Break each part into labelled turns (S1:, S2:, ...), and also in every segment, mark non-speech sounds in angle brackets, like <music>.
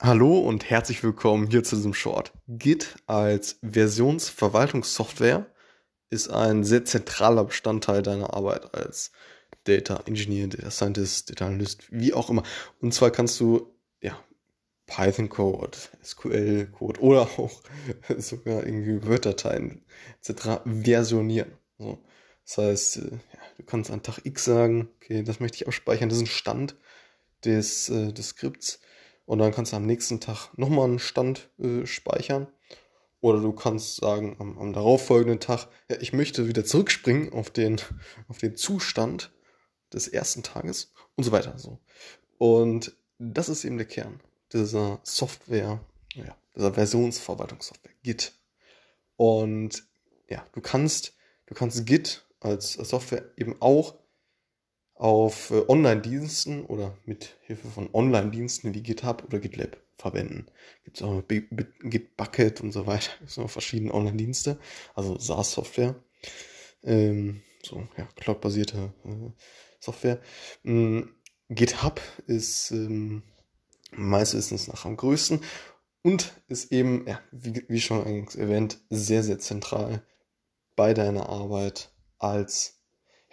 S1: Hallo und herzlich willkommen hier zu diesem Short. Git als Versionsverwaltungssoftware ist ein sehr zentraler Bestandteil deiner Arbeit als Data Engineer, Data Scientist, Data Analyst, wie auch immer. Und zwar kannst du ja Python-Code, SQL-Code oder auch <laughs> sogar irgendwie Word-Dateien etc. versionieren. So. Das heißt, äh, ja, du kannst an Tag X sagen, okay, das möchte ich abspeichern, das ist ein Stand des, äh, des Skripts und dann kannst du am nächsten Tag nochmal einen Stand äh, speichern. Oder du kannst sagen, am, am darauffolgenden Tag, ja, ich möchte wieder zurückspringen auf den, <laughs> auf den Zustand des ersten Tages und so weiter. So. Und das ist eben der Kern dieser Software, ja, dieser Versionsverwaltungssoftware, Git. Und ja, du kannst, du kannst Git als Software eben auch auf äh, Online-Diensten oder mit Hilfe von Online-Diensten wie GitHub oder GitLab verwenden. Gibt es auch Gitbucket und so weiter. <laughs> Gibt es noch verschiedene Online-Dienste, also SaaS-Software. Ähm, so, ja, cloud-basierte äh, Software. Ähm, GitHub ist ähm, meines Wissens nach am größten und ist eben, ja, wie, wie schon erwähnt, sehr, sehr zentral bei deiner Arbeit als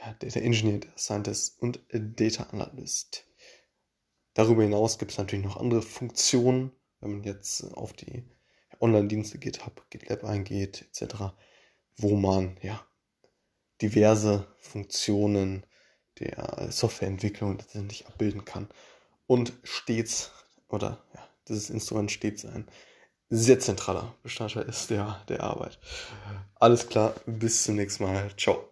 S1: ja, Data Engineer, Data Scientist und Data Analyst. Darüber hinaus gibt es natürlich noch andere Funktionen, wenn man jetzt auf die Online-Dienste GitHub, GitLab eingeht, etc., wo man ja diverse Funktionen der Softwareentwicklung letztendlich abbilden kann und stets oder ja, dieses Instrument stets ein sehr zentraler Bestandteil ist der, der Arbeit. Alles klar, bis zum nächsten Mal. Ciao.